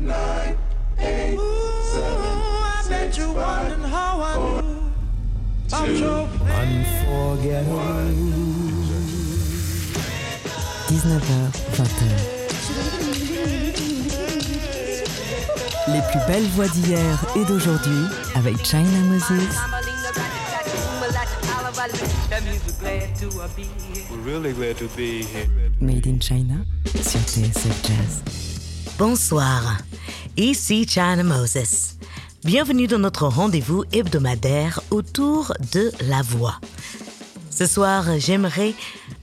nine, eight, seven, six, five, four, two, Unforgettable. 19h, 20h. Les plus belles voix d'hier et d'aujourd'hui avec China Moses. Made in China sur TSF Jazz. Bonsoir, ici China Moses. Bienvenue dans notre rendez-vous hebdomadaire autour de la voix. Ce soir, j'aimerais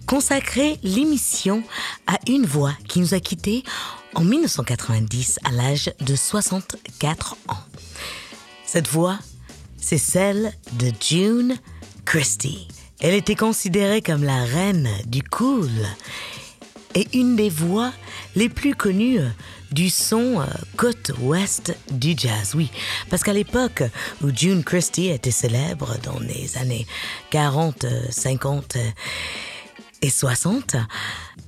consacrer l'émission à une voix qui nous a quittés en 1990 à l'âge de 64 ans. Cette voix, c'est celle de June Christie. Elle était considérée comme la reine du cool et une des voix les plus connues du son euh, côte ouest du jazz. Oui, parce qu'à l'époque où June Christie était célèbre dans les années 40, euh, 50 euh, et 60,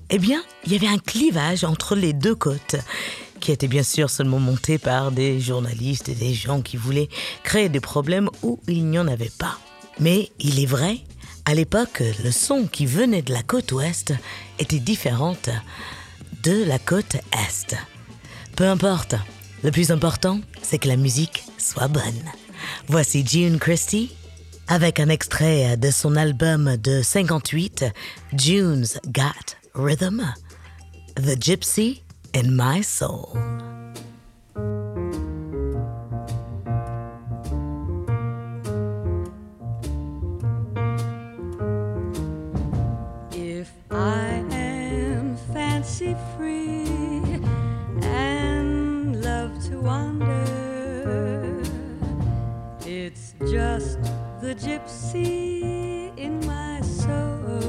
eh bien, il y avait un clivage entre les deux côtes qui était bien sûr seulement monté par des journalistes et des gens qui voulaient créer des problèmes où il n'y en avait pas. Mais il est vrai, à l'époque, le son qui venait de la côte ouest était différente de la côte est. Peu importe, le plus important, c'est que la musique soit bonne. Voici June Christie avec un extrait de son album de 58, June's Got Rhythm, The Gypsy in My Soul. Just the gypsy in my soul.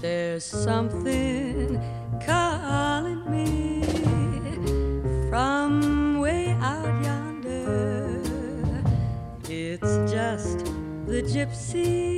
There's something calling me from way out yonder. It's just the gypsy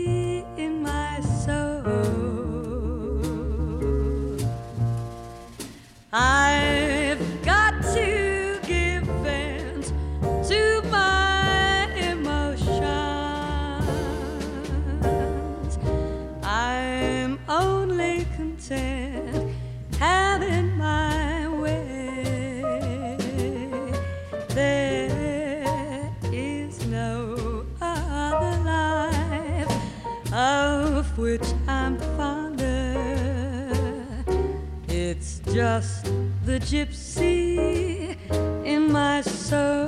of which I'm fonder. It's just the gypsy in my soul.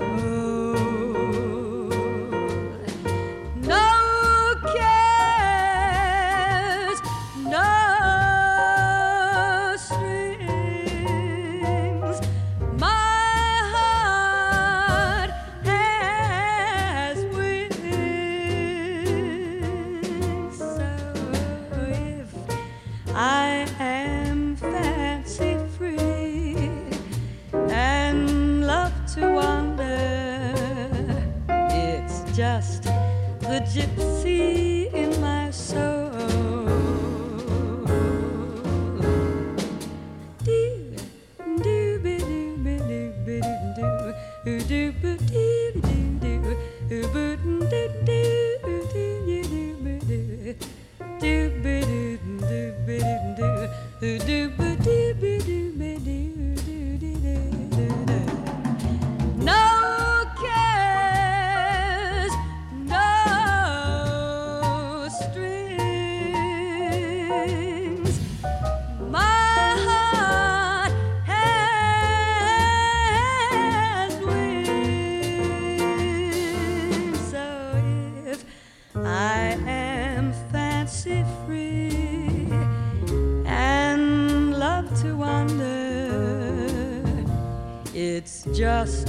It's just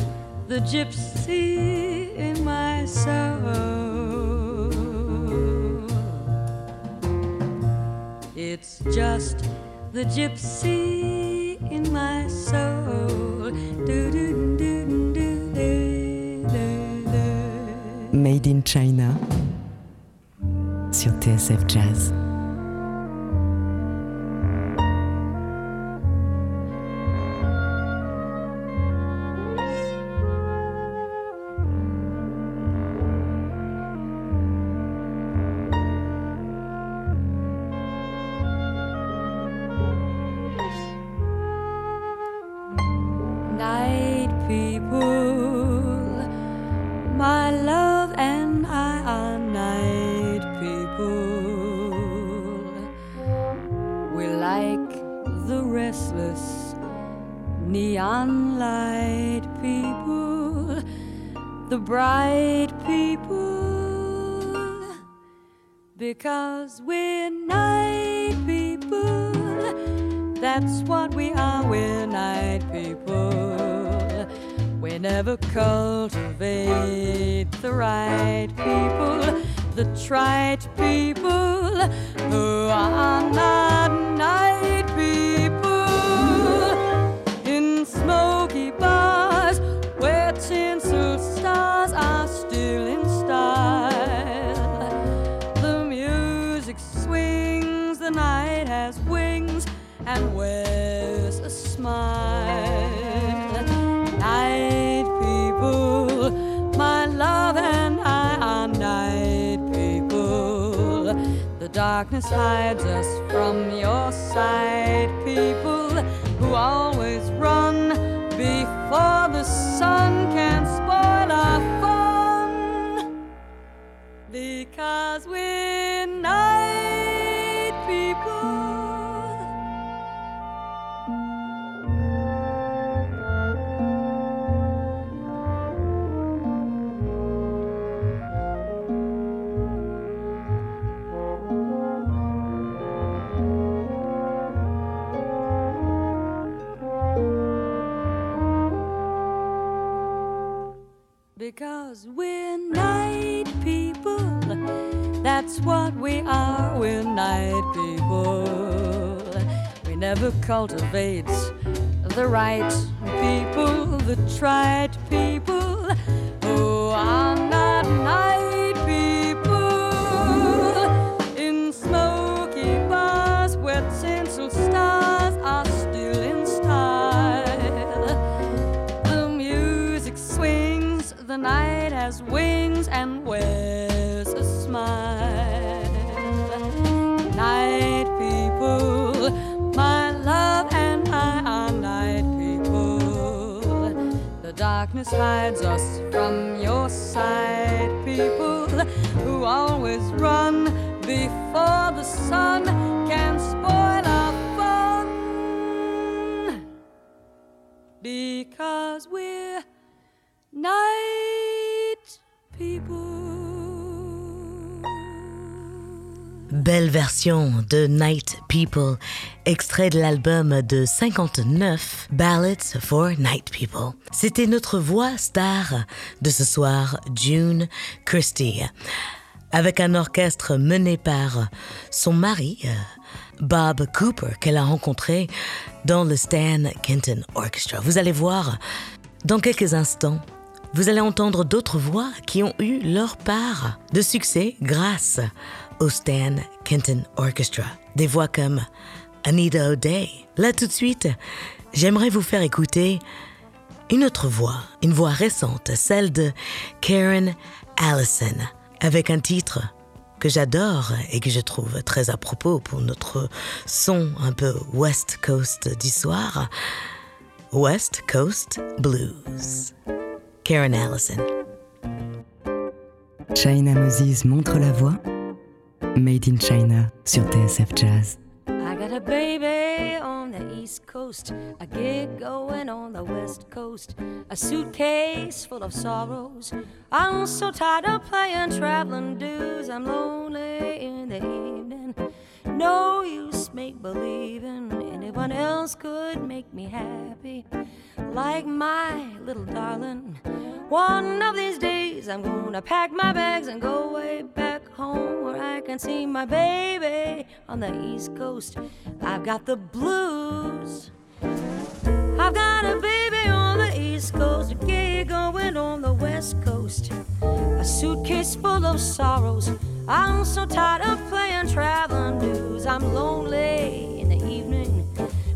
the gypsy in my soul. It's just the gypsy in my soul. Made in China sur TSF Jazz. The trite people who are not darkness hides us from your sight, people who always run before the sun What we are. We're night people. We never cultivate the right people, the trite people who are darkness hides us from your sight, people who always run before the sun can spoil our fun. Because Belle version de Night People, extrait de l'album de 59 Ballads for Night People. C'était notre voix star de ce soir, June Christie, avec un orchestre mené par son mari, Bob Cooper, qu'elle a rencontré dans le Stan Kenton Orchestra. Vous allez voir, dans quelques instants, vous allez entendre d'autres voix qui ont eu leur part de succès grâce au Stan Kenton Orchestra. Des voix comme Anita O'Day. Là tout de suite, j'aimerais vous faire écouter une autre voix, une voix récente, celle de Karen Allison, avec un titre que j'adore et que je trouve très à propos pour notre son un peu West Coast du soir. West Coast Blues. Karen Allison. China Moses montre la voix. Made in China sur TSF Jazz. I got a baby on the East Coast, a gig going on the West Coast, a suitcase full of sorrows. I'm so tired of playing traveling dues. I'm lonely in the evening. No use make believing anyone else could make me happy like my little darling. One of these days I'm gonna pack my bags and go way back home where I can see my baby on the East Coast. I've got the blues. I've got a baby on the East Coast, a gig going on the West Coast. A suitcase full of sorrows. I'm so tired of playing traveling news. I'm lonely.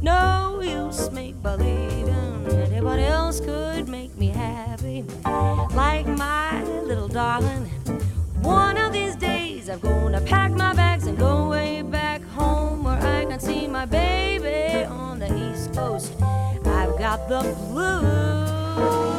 No use make believing anyone else could make me happy like my little darling. One of these days I'm gonna pack my bags and go way back home where I can see my baby on the East Coast. I've got the blues.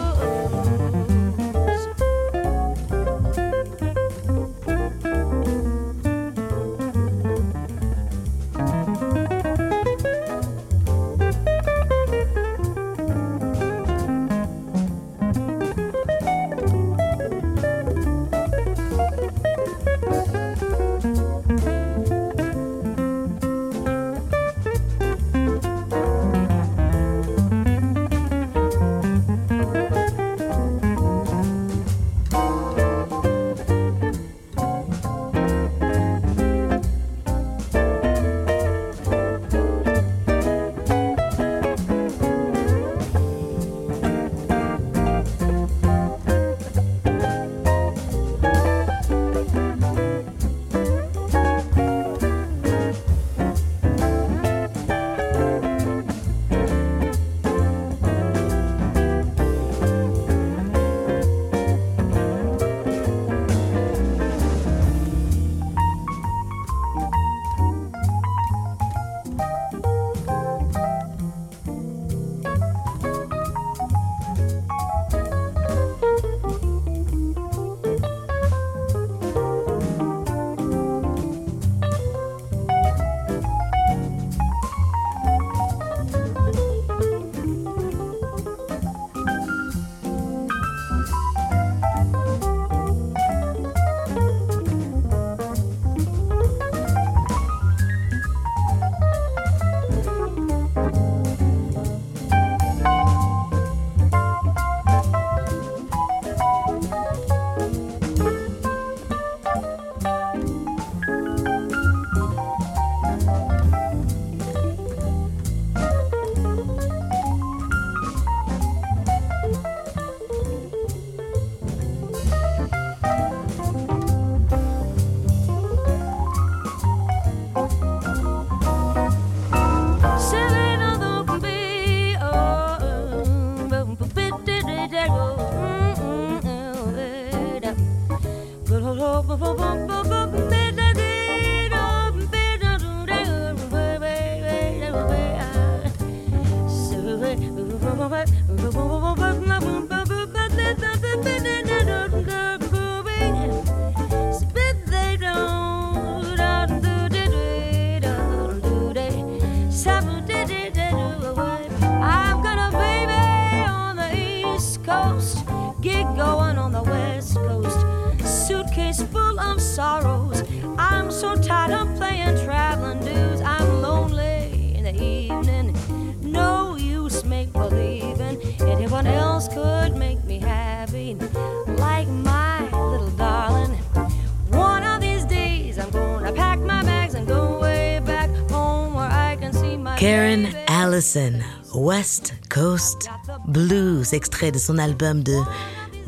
Karen. Allison, West Coast Blues, extrait de son album de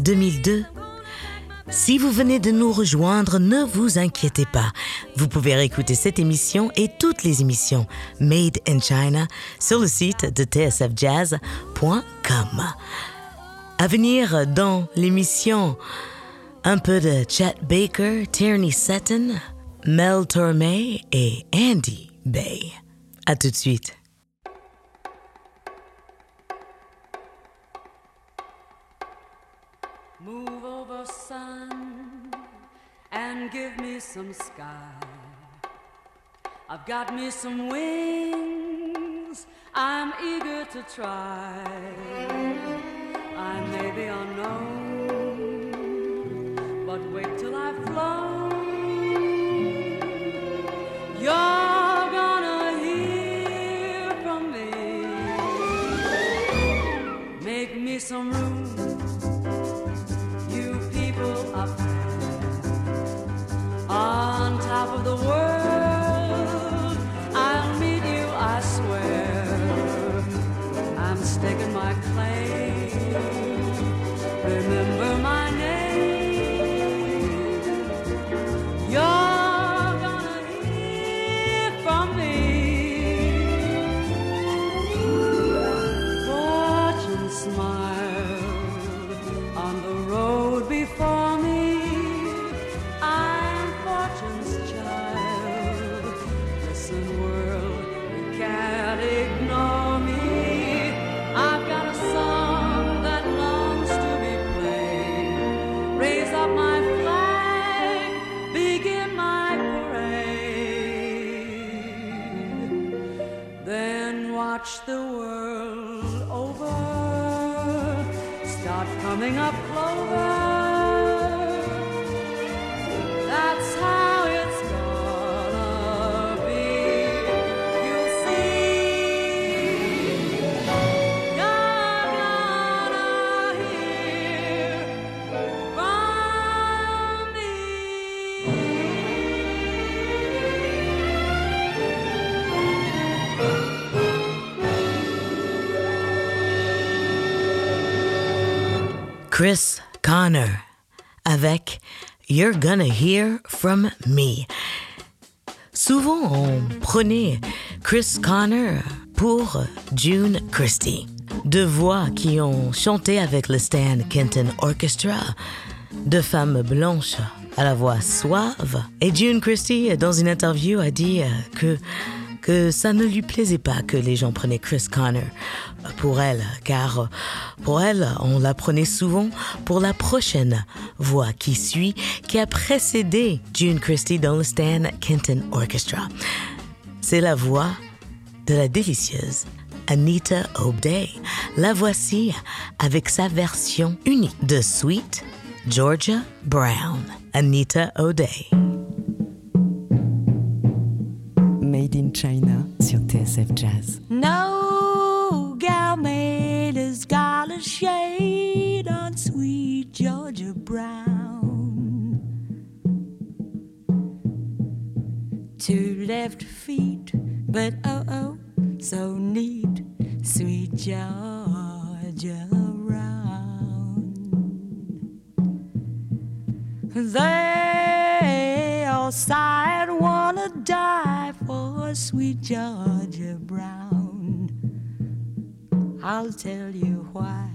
2002. Si vous venez de nous rejoindre, ne vous inquiétez pas. Vous pouvez réécouter cette émission et toutes les émissions Made in China sur le site de tsfjazz.com. À venir dans l'émission, un peu de Chet Baker, Tierney Sutton, Mel Tormé et Andy Bay. À tout de suite. Move over, sun, and give me some sky. I've got me some wings, I'm eager to try. I may be unknown, but wait till I've flown. You're I'm staking my claim. Remember Chris Connor avec You're Gonna Hear From Me. Souvent, on prenait Chris Connor pour June Christie. Deux voix qui ont chanté avec le Stan Kenton Orchestra. Deux femmes blanches à la voix suave. Et June Christie, dans une interview, a dit que, que ça ne lui plaisait pas que les gens prenaient Chris Connor pour elle, car pour elle, on la prenait souvent pour la prochaine voix qui suit, qui a précédé June Christie dans le Stan Kenton Orchestra. C'est la voix de la délicieuse Anita O'Day. La voici avec sa version unique de Sweet Georgia Brown. Anita O'Day. Jazz. No gal made a scarlet shade on sweet Georgia Brown. Two left feet but oh oh, so neat, sweet Georgia Brown. They all sighed, wanna die for sweet Georgia Brown. I'll tell you why.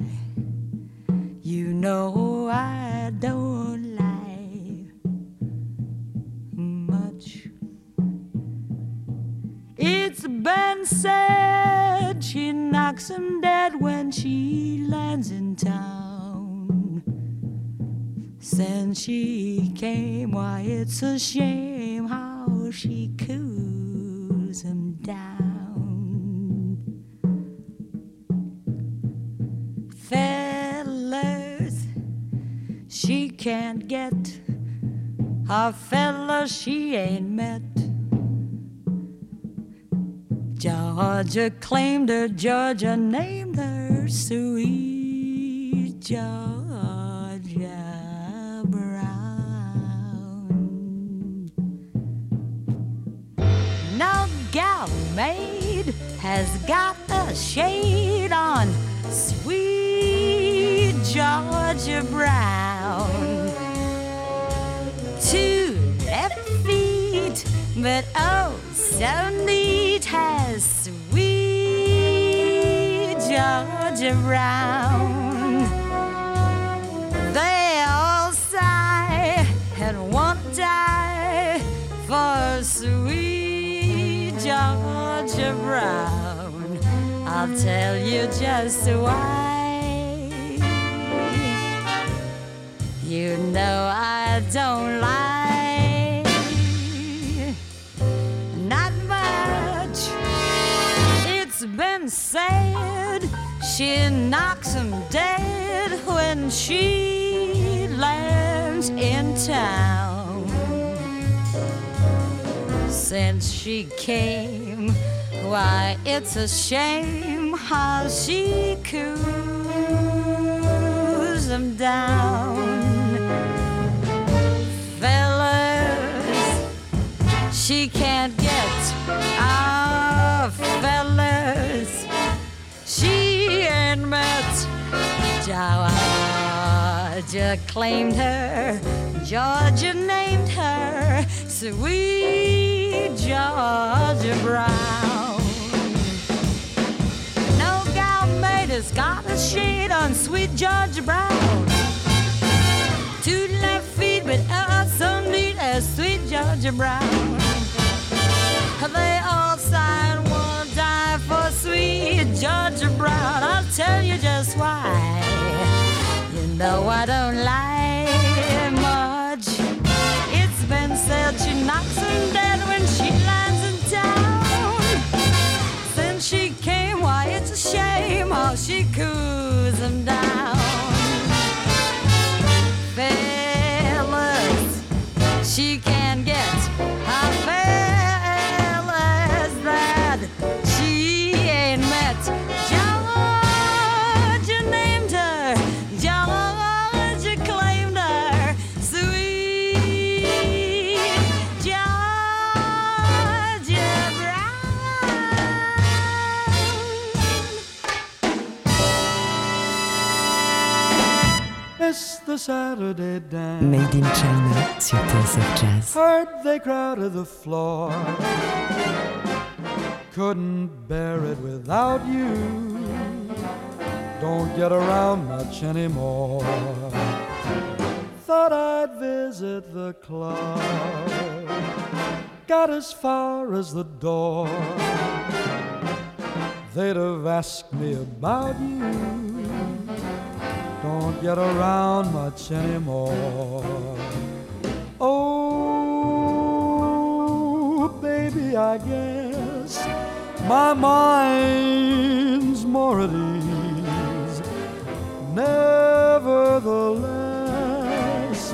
You know I don't lie much. It's been said she knocks him dead when she lands in town. Since she came, why, it's a shame how she cools him down. Fellas, she can't get a fella she ain't met. Georgia claimed her, Georgia named her sweet Georgia maid has got a shade on sweet Georgia Brown. Two left feet, but oh, so neat has sweet Georgia Brown. They Brown. I'll tell you just why. You know I don't lie. Not much. It's been said she knocks 'em dead when she lands in town. Since she came, why it's a shame how she cools them down. Fellas, she can't get our fellas. She ain't met Georgia claimed her, Georgia named her Sweet Georgia Brown. Has got a shade on Sweet Georgia Brown. Two left feet, but oh, so as Sweet Georgia Brown. They all and wanna die for sweet Georgia Brown. I'll tell you just why. You know I don't lie much. It's been said she knocks him dead when she. Since she came, why it's a shame how she coos him down. Fellas, she can get Saturday dance. Made in China sur TSF Jazz. Heard they crowded the floor. Couldn't bear it without you. Don't get around much anymore. Thought I'd visit the club. Got as far as the door. They'd have asked me about you. Get around much anymore. Oh, baby, I guess my mind's more at ease. Nevertheless,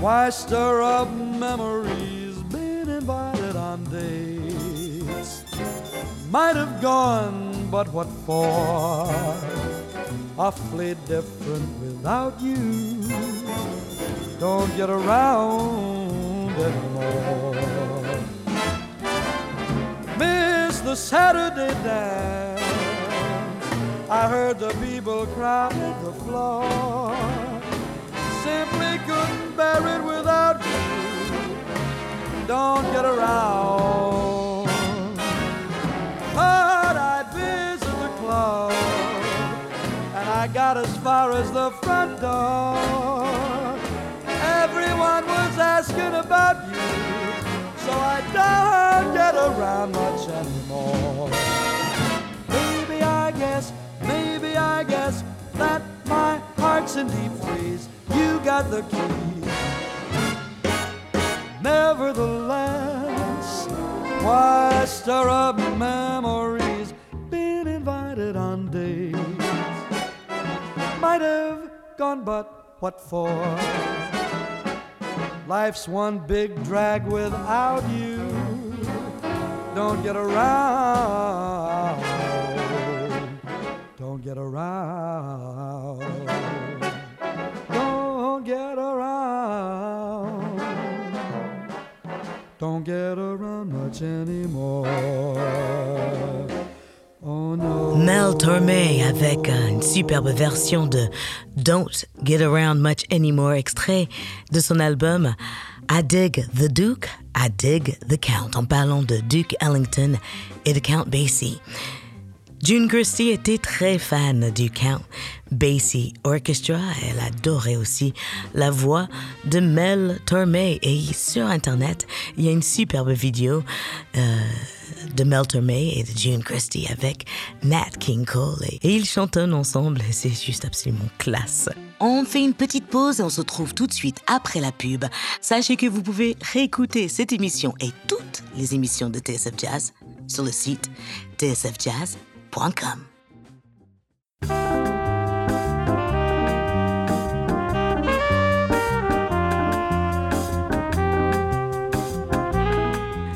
why stir up memories? Been invited on dates might have gone, but what for? Awfully different without you. Don't get around anymore. Miss the Saturday dance. I heard the people crowded the floor. Simply couldn't bear it without you. Don't get around. I got as far as the front door. Everyone was asking about you, so I don't get around much anymore. Maybe I guess, maybe I guess that my heart's in deep freeze. You got the key. Nevertheless, why stir up memories? Been invited on dates. Might have gone, but what for? Life's one big drag without you. Don't get around. Don't get around. Don't get around. Don't get around much anymore. Mel Torme avec une superbe version de Don't Get Around Much Anymore, extrait de son album I Dig the Duke, I Dig the Count, en parlant de Duke Ellington et de Count Basie. June Christie était très fan du Count Basie Orchestra. Elle adorait aussi la voix de Mel Torme. Et sur Internet, il y a une superbe vidéo euh, de Mel Torme et de June Christie avec Nat King Cole. Et, ils chantonnent ensemble c'est juste absolument classe. On fait une petite pause et on se retrouve tout de suite après la pub. Sachez que vous pouvez réécouter cette émission et toutes les émissions de TSF Jazz sur le site tsfjazz.com.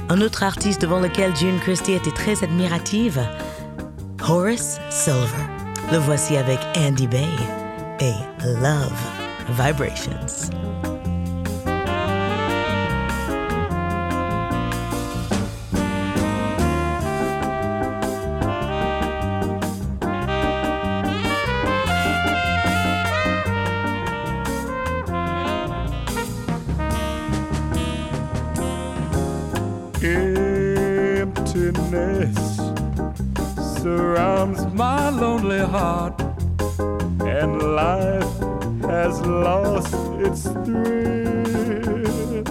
Un autre artiste devant lequel June Christie était très admirative, Horace Silver. Le voici avec Andy Bay et Love Vibrations. My lonely heart, and life has lost its thrill.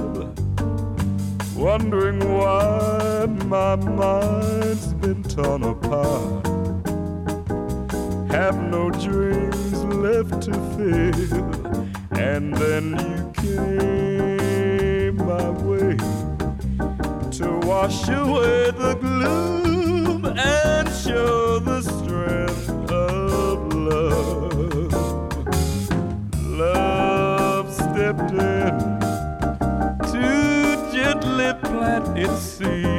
Wondering why my mind's been torn apart. Have no dreams left to fill, and then you came my way to wash away the gloom and show the strength of love. Love stepped in to gently plant its seed,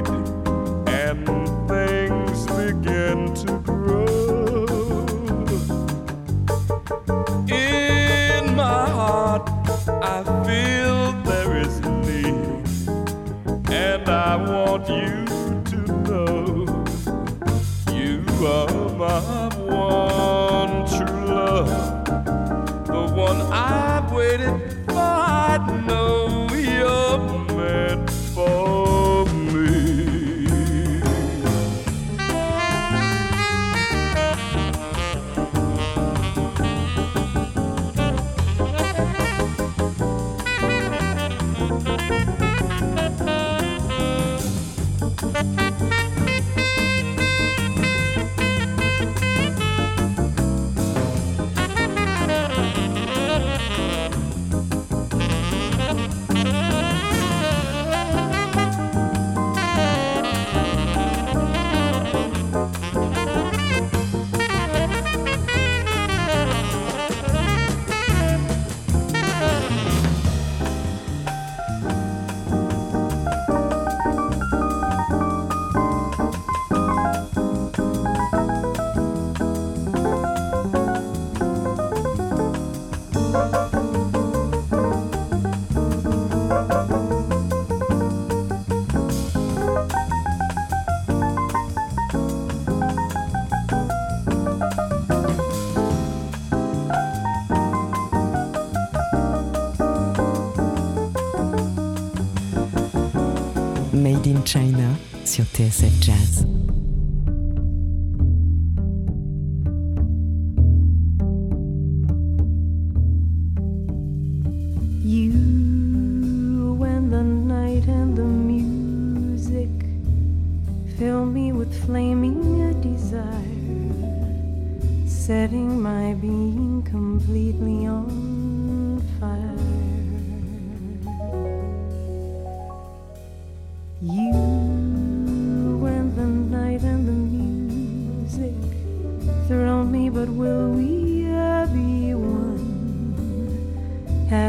sur TSF Jazz.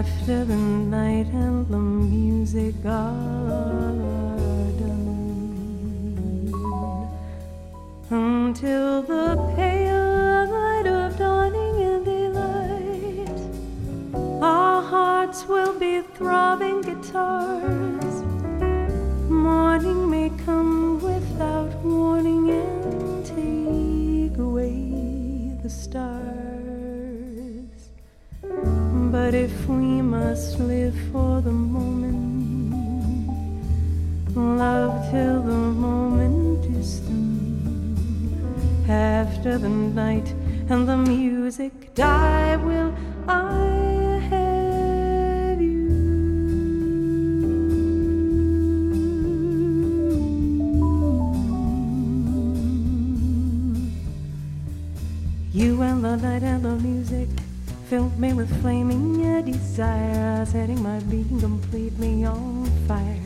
After the night and the music are done, until the pale light of dawning and daylight, our hearts will be throbbing guitars. But if we must live for the moment, love till the moment is through. After the night and the music die, will I have you? You and the night and the music filled me with flaming desire, setting my being completely on fire.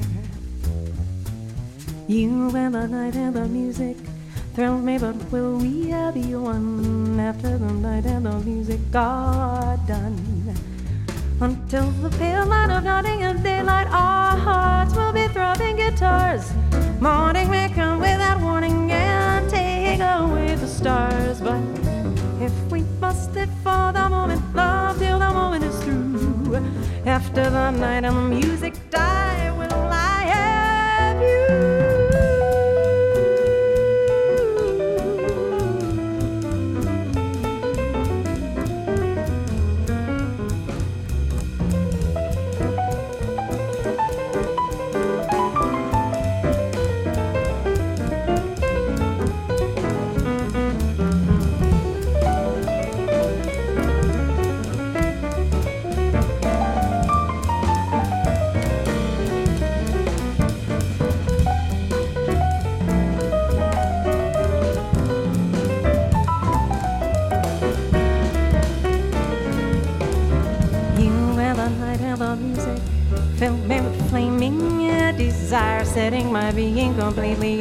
You and the night and the music thrilled me, but will we ever be one after the night and the music are done? Until the pale light of dawning and daylight, our hearts will be throbbing guitars. Morning may come without warning and take away the stars, but if we live for the moment, love till the moment is through. After the night and the music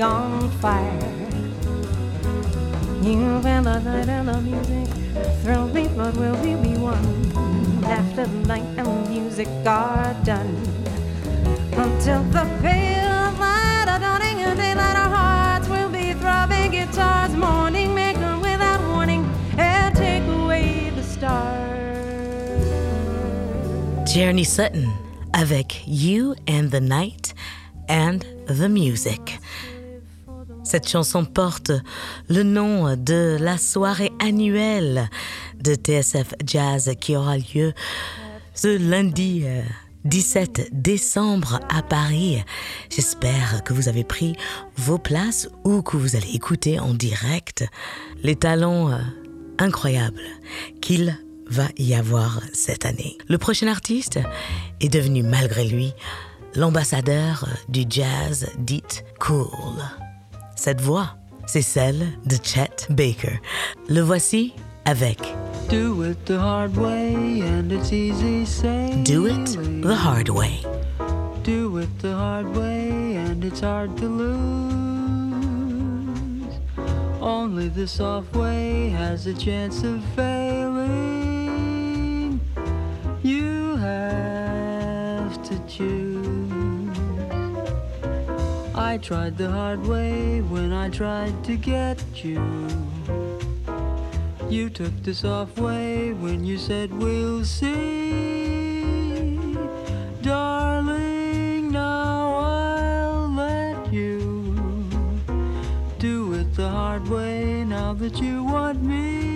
on fire. You and the night and the music thrilled me, but will we be one after the night and music are done? Until the pale light of dawning and daylight, our hearts will be throbbing guitars. Morning come without warning and take away the stars. Tierney Sutton avec You and the Night and the Music. Cette chanson porte le nom de la soirée annuelle de TSF Jazz qui aura lieu ce lundi euh, 17 décembre à Paris. J'espère que vous avez pris vos places ou que vous allez écouter en direct les talents euh, incroyables qu'il va y avoir cette année. Le prochain artiste est devenu malgré lui l'ambassadeur du jazz dit cool. Cette voix, c'est celle de Chet Baker. Le voici avec Do it the hard way, and it's easy saying. Do It the Hard Way. Do it the hard way, and it's hard to lose. Only the soft way has a chance of failing. You have to choose. I tried the hard way when I tried to get you. You took the soft way when you said we'll see. Darling, now I'll let you do it the hard way now that you want me.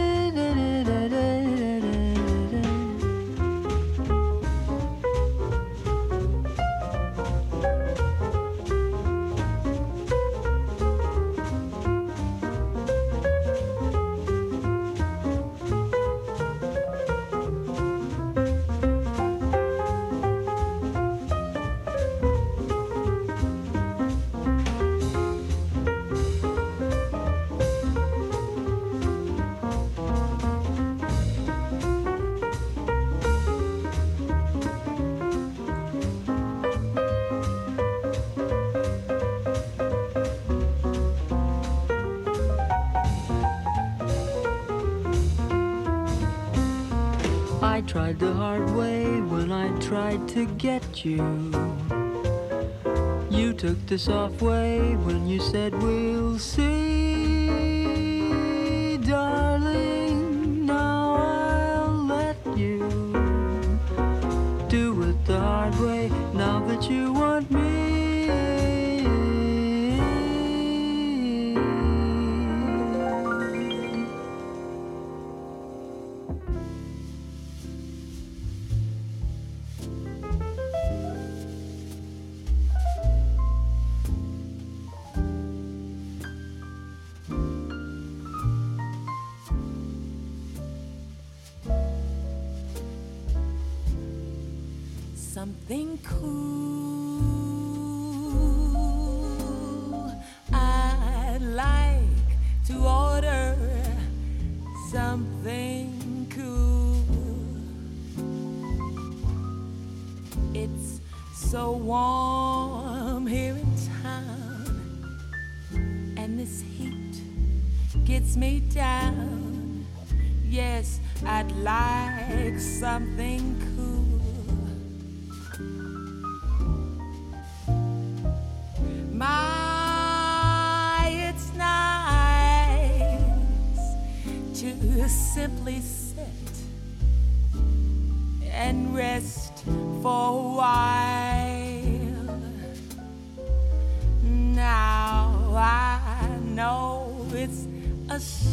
tried to get you. You took the soft way when you said we'll see,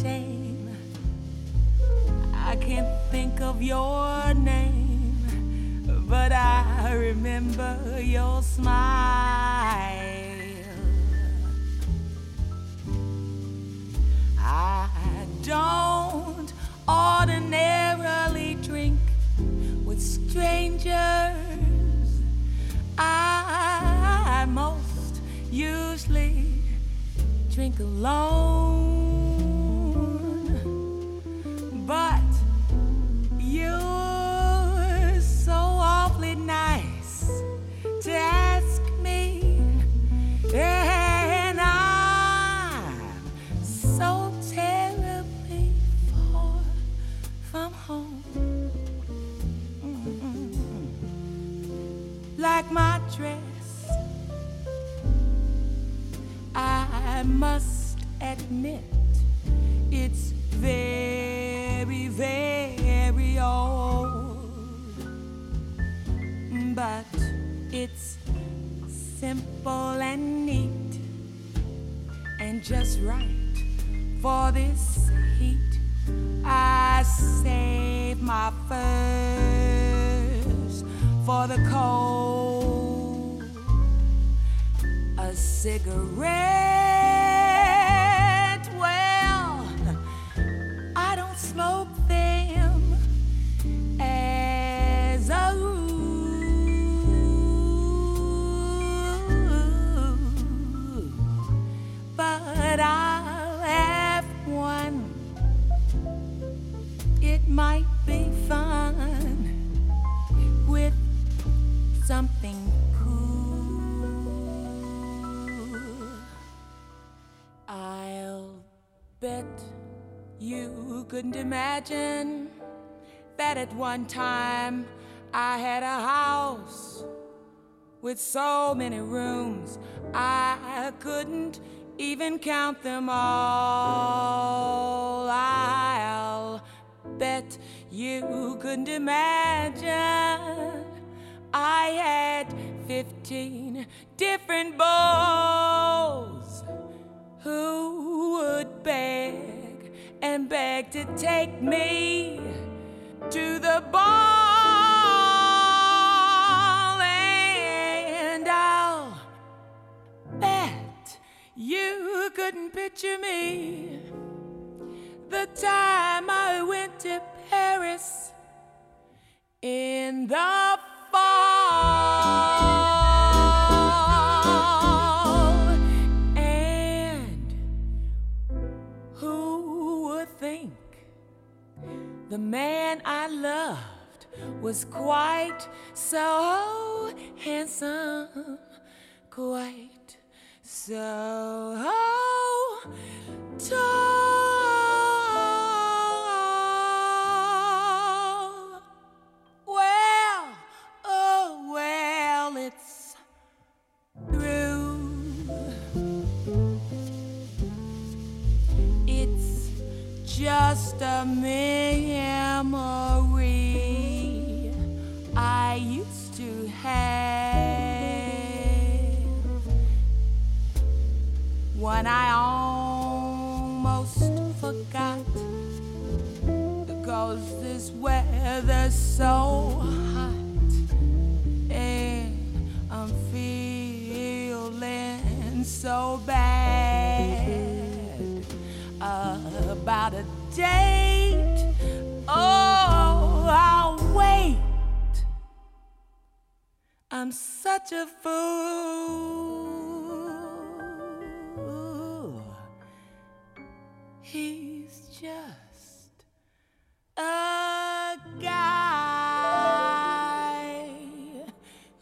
shame I can't think of your name, but I remember your smile. I don't ordinarily drink with strangers. I most usually drink alone. But you're so awfully nice to ask me, and I'm so terribly far from home. Like my dress, I must admit it's very, it's simple and neat and just right for this heat. I save my furs for the cold. A cigarette, couldn't imagine that at one time I had a house with so many rooms I couldn't even count them all. I'll bet you couldn't imagine I had 15 different beaux who would beg and beg to take me to the ball, and I'll bet you couldn't picture me the time I went to Paris in the fall. The man I loved was quite so handsome, quite so tall. Well, oh well, it's through. It's just a memory I used to have. One I almost forgot because this weather's so hot and I'm feeling so bad about a date. I'm such a fool. He's just a guy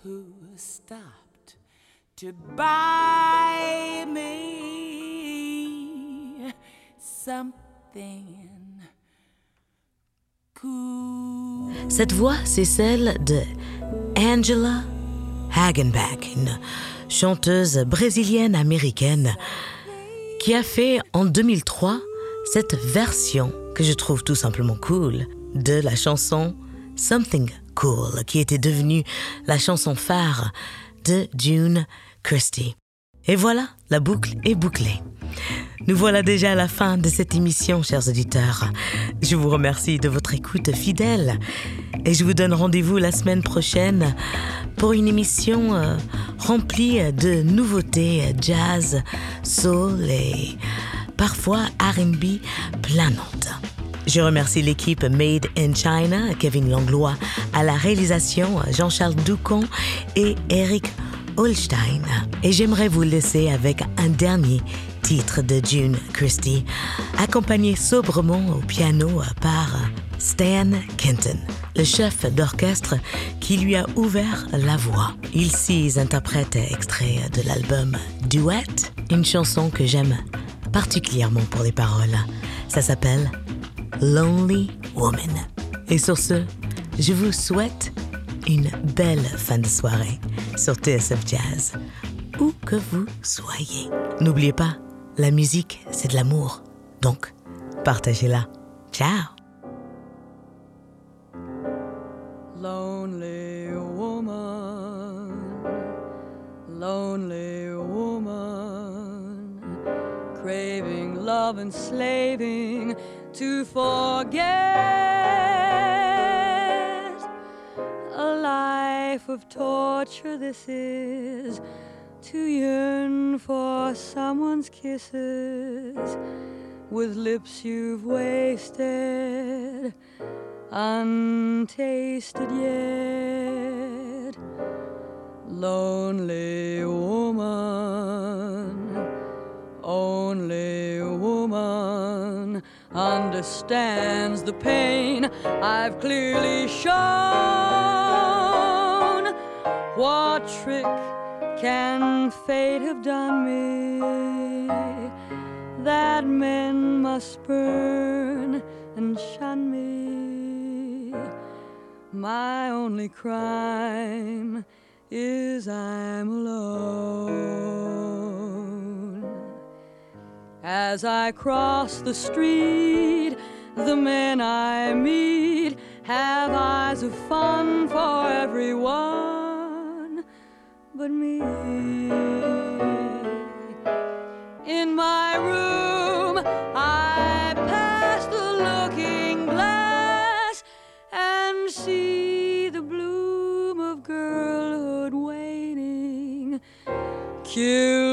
who stopped to buy me something. Cette voix, c'est celle de Angela Hagenbeck, une chanteuse brésilienne américaine qui a fait en 2003 cette version que je trouve tout simplement cool de la chanson Something Cool qui était devenue la chanson phare de June Christie. Et voilà, la boucle est bouclée. Nous voilà déjà à la fin de cette émission, chers auditeurs. Je vous remercie de votre écoute fidèle et je vous donne rendez-vous la semaine prochaine pour une émission euh, remplie de nouveautés jazz, soul et parfois RB planantes. Je remercie l'équipe Made in China, Kevin Langlois à la réalisation, Jean-Charles Doucon et Eric Holstein. Et j'aimerais vous laisser avec un dernier titre de June Christie, accompagné sobrement au piano par Stan Kenton, le chef d'orchestre qui lui a ouvert la voix. Il s'y interprète extrait de l'album Duet, une chanson que j'aime particulièrement pour les paroles. Ça s'appelle Lonely Woman. Et sur ce, je vous souhaite une belle fin de soirée sur TSF Jazz, où que vous soyez. N'oubliez pas, la musique, c'est de l'amour. Donc, partagez-la. Ciao this is, to yearn for someone's kisses with lips you've wasted untasted yet. Lonely woman, only woman understands the pain I've clearly shown. What trick can fate have done me that men must? burn and shun me. My only crime is I'm alone. As I cross the street, the men I meet have eyes of fun for everyone but me. In my room, I pass the looking glass and see the bloom of girlhood waning, killed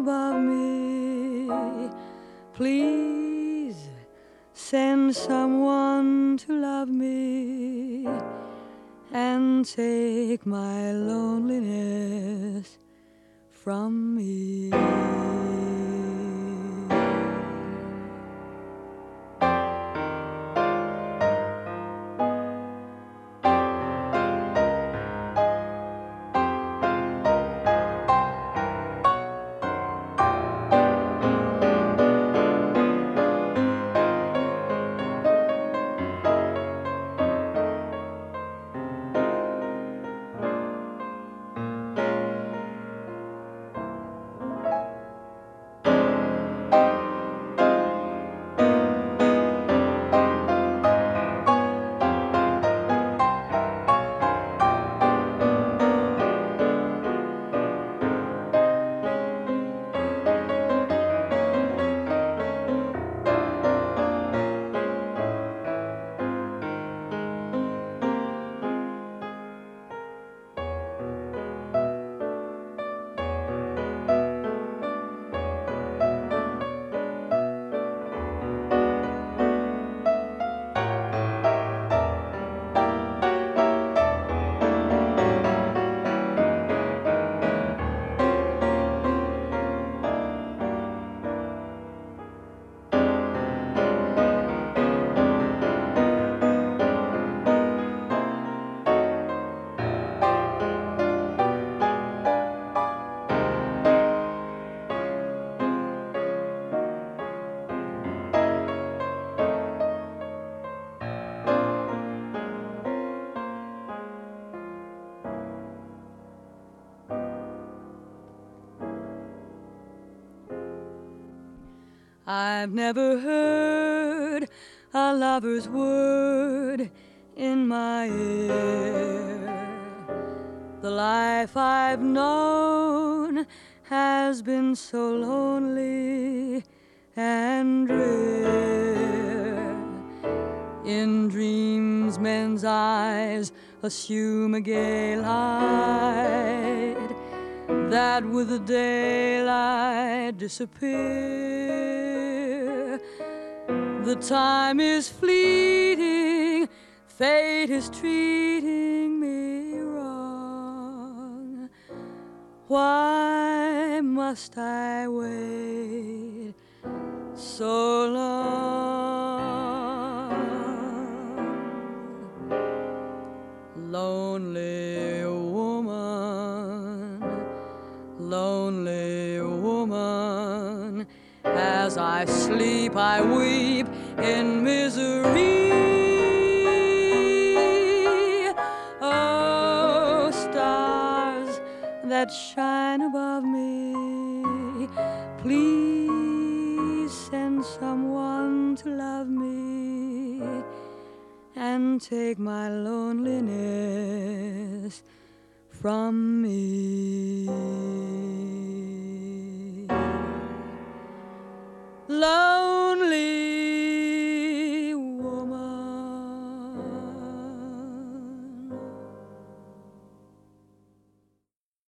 above me, please send someone to love me and take my loneliness from me. I've never heard a lover's word in my ear. The life I've known has been so lonely and drear. In dreams, men's eyes assume a gay light that with the daylight disappear. The time is fleeting, fate is treating me wrong. Why must I wait so long? Lonely woman, lonely woman. As I sleep, I weep in misery. Oh, stars that shine above me, please send someone to love me and take my loneliness from me. Love